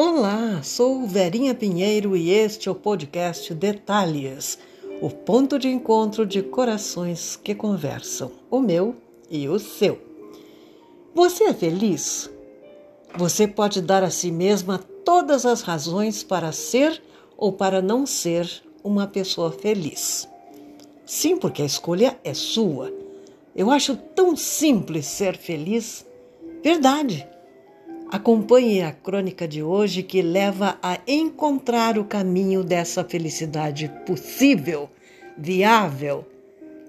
Olá, sou Verinha Pinheiro e este é o podcast Detalhes, o ponto de encontro de corações que conversam, o meu e o seu. Você é feliz? Você pode dar a si mesma todas as razões para ser ou para não ser uma pessoa feliz. Sim, porque a escolha é sua. Eu acho tão simples ser feliz. Verdade. Acompanhe a crônica de hoje que leva a encontrar o caminho dessa felicidade possível, viável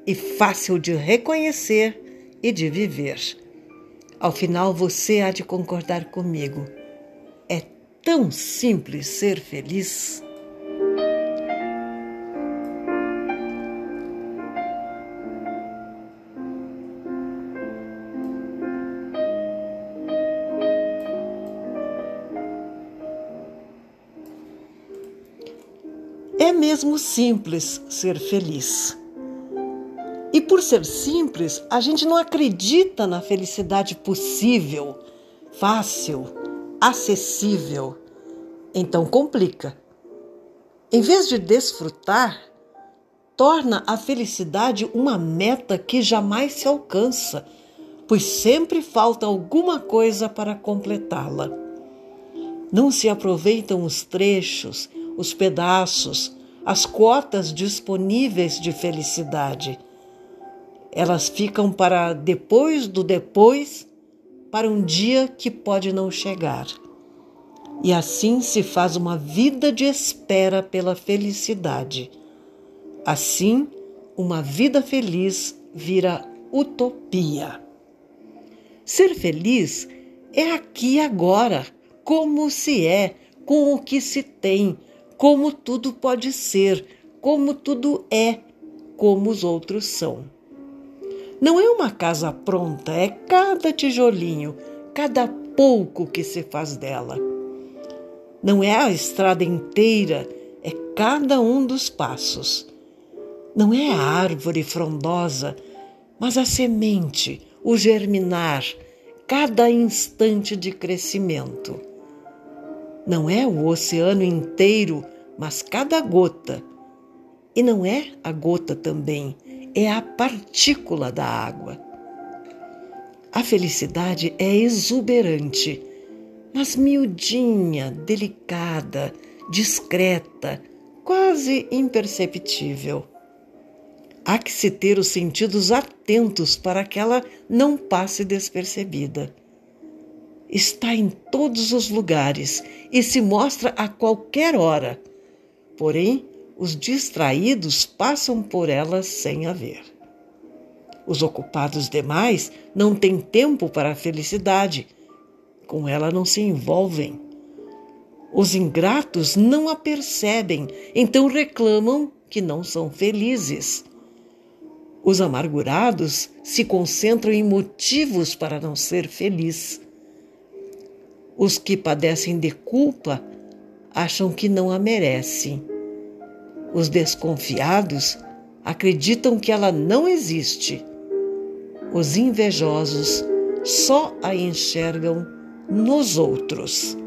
e fácil de reconhecer e de viver. Ao final você há de concordar comigo. É tão simples ser feliz. Mesmo simples ser feliz. E por ser simples, a gente não acredita na felicidade possível, fácil, acessível. Então complica. Em vez de desfrutar, torna a felicidade uma meta que jamais se alcança, pois sempre falta alguma coisa para completá-la. Não se aproveitam os trechos, os pedaços, as cotas disponíveis de felicidade. Elas ficam para depois do depois, para um dia que pode não chegar. E assim se faz uma vida de espera pela felicidade. Assim, uma vida feliz vira utopia. Ser feliz é aqui agora, como se é, com o que se tem, como tudo pode ser, como tudo é, como os outros são. Não é uma casa pronta, é cada tijolinho, cada pouco que se faz dela. Não é a estrada inteira, é cada um dos passos. Não é a árvore frondosa, mas a semente, o germinar, cada instante de crescimento. Não é o oceano inteiro, mas cada gota. E não é a gota também, é a partícula da água. A felicidade é exuberante, mas miudinha, delicada, discreta, quase imperceptível. Há que se ter os sentidos atentos para que ela não passe despercebida está em todos os lugares e se mostra a qualquer hora. Porém, os distraídos passam por ela sem a ver. Os ocupados demais não têm tempo para a felicidade, com ela não se envolvem. Os ingratos não a percebem, então reclamam que não são felizes. Os amargurados se concentram em motivos para não ser feliz. Os que padecem de culpa acham que não a merecem. Os desconfiados acreditam que ela não existe. Os invejosos só a enxergam nos outros.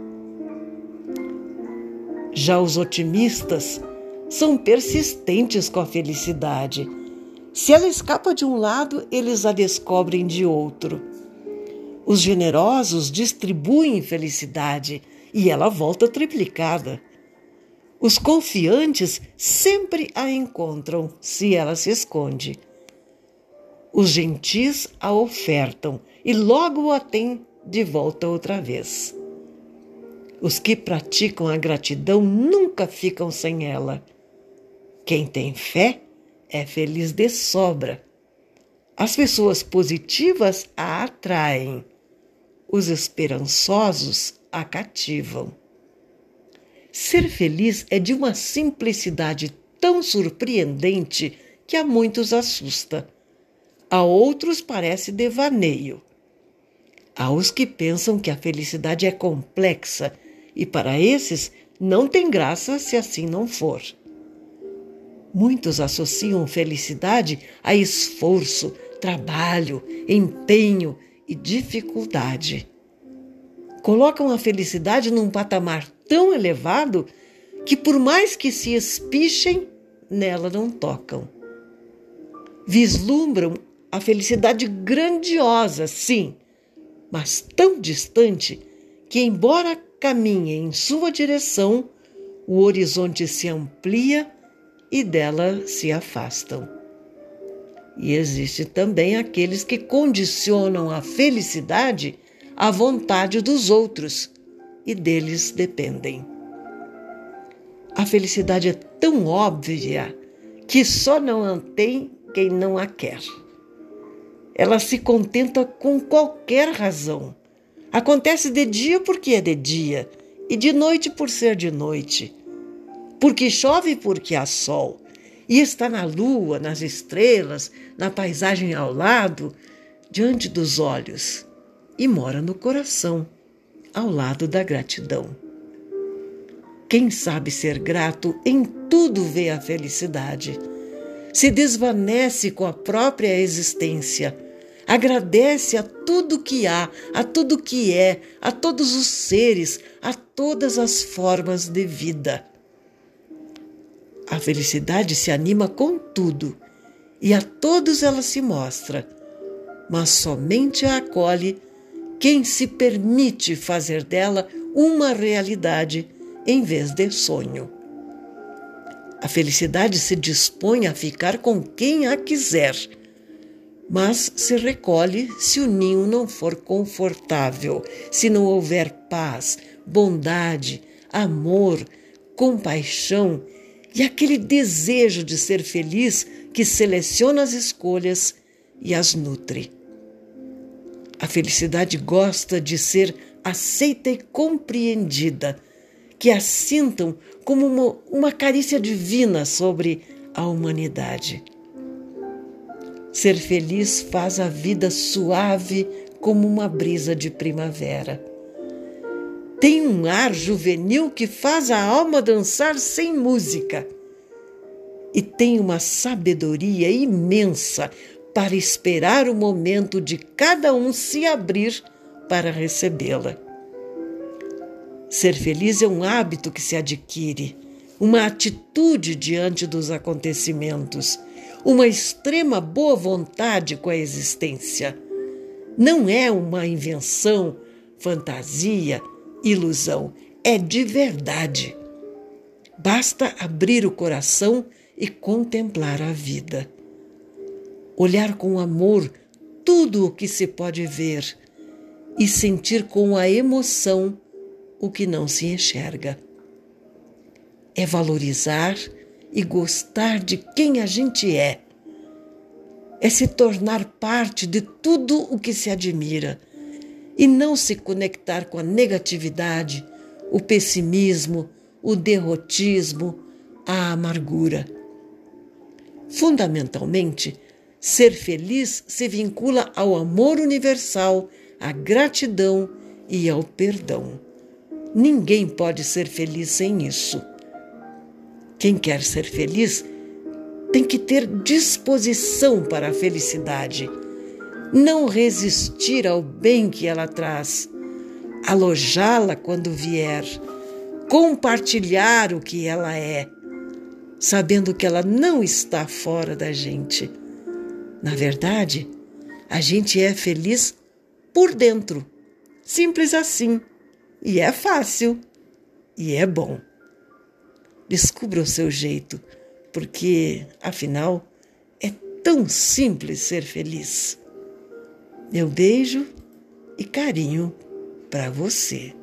Já os otimistas são persistentes com a felicidade. Se ela escapa de um lado, eles a descobrem de outro. Os generosos distribuem felicidade e ela volta triplicada. Os confiantes sempre a encontram se ela se esconde. Os gentis a ofertam e logo a têm de volta outra vez. Os que praticam a gratidão nunca ficam sem ela. Quem tem fé é feliz de sobra. As pessoas positivas a atraem os esperançosos a cativam. Ser feliz é de uma simplicidade tão surpreendente que a muitos assusta. A outros parece devaneio. Há os que pensam que a felicidade é complexa e para esses não tem graça se assim não for. Muitos associam felicidade a esforço, trabalho, empenho e dificuldade. colocam a felicidade num patamar tão elevado que, por mais que se espichem, nela não tocam. Vislumbram a felicidade grandiosa, sim, mas tão distante que, embora caminhem em sua direção, o horizonte se amplia e dela se afastam. E existe também aqueles que condicionam a felicidade à vontade dos outros e deles dependem. A felicidade é tão óbvia que só não a tem quem não a quer. Ela se contenta com qualquer razão. Acontece de dia porque é de dia, e de noite por ser de noite. Porque chove porque há sol. E está na lua, nas estrelas, na paisagem ao lado, diante dos olhos. E mora no coração, ao lado da gratidão. Quem sabe ser grato em tudo vê a felicidade. Se desvanece com a própria existência. Agradece a tudo que há, a tudo que é, a todos os seres, a todas as formas de vida. A felicidade se anima com tudo e a todos ela se mostra, mas somente a acolhe quem se permite fazer dela uma realidade em vez de sonho. A felicidade se dispõe a ficar com quem a quiser, mas se recolhe se o ninho não for confortável, se não houver paz, bondade, amor, compaixão e aquele desejo de ser feliz que seleciona as escolhas e as nutre. A felicidade gosta de ser aceita e compreendida que a sintam como uma, uma carícia divina sobre a humanidade. Ser feliz faz a vida suave como uma brisa de primavera. Tem um ar juvenil que faz a alma dançar sem música. E tem uma sabedoria imensa para esperar o momento de cada um se abrir para recebê-la. Ser feliz é um hábito que se adquire, uma atitude diante dos acontecimentos, uma extrema boa vontade com a existência. Não é uma invenção, fantasia, ilusão, é de verdade. Basta abrir o coração e contemplar a vida. Olhar com amor tudo o que se pode ver e sentir com a emoção o que não se enxerga. É valorizar e gostar de quem a gente é. É se tornar parte de tudo o que se admira e não se conectar com a negatividade, o pessimismo, o derrotismo, a amargura. Fundamentalmente, ser feliz se vincula ao amor universal, à gratidão e ao perdão. Ninguém pode ser feliz sem isso. Quem quer ser feliz tem que ter disposição para a felicidade, não resistir ao bem que ela traz, alojá-la quando vier, compartilhar o que ela é, sabendo que ela não está fora da gente. Na verdade, a gente é feliz por dentro. Simples assim. E é fácil. E é bom. Descubra o seu jeito, porque, afinal, é tão simples ser feliz. Meu beijo e carinho para você.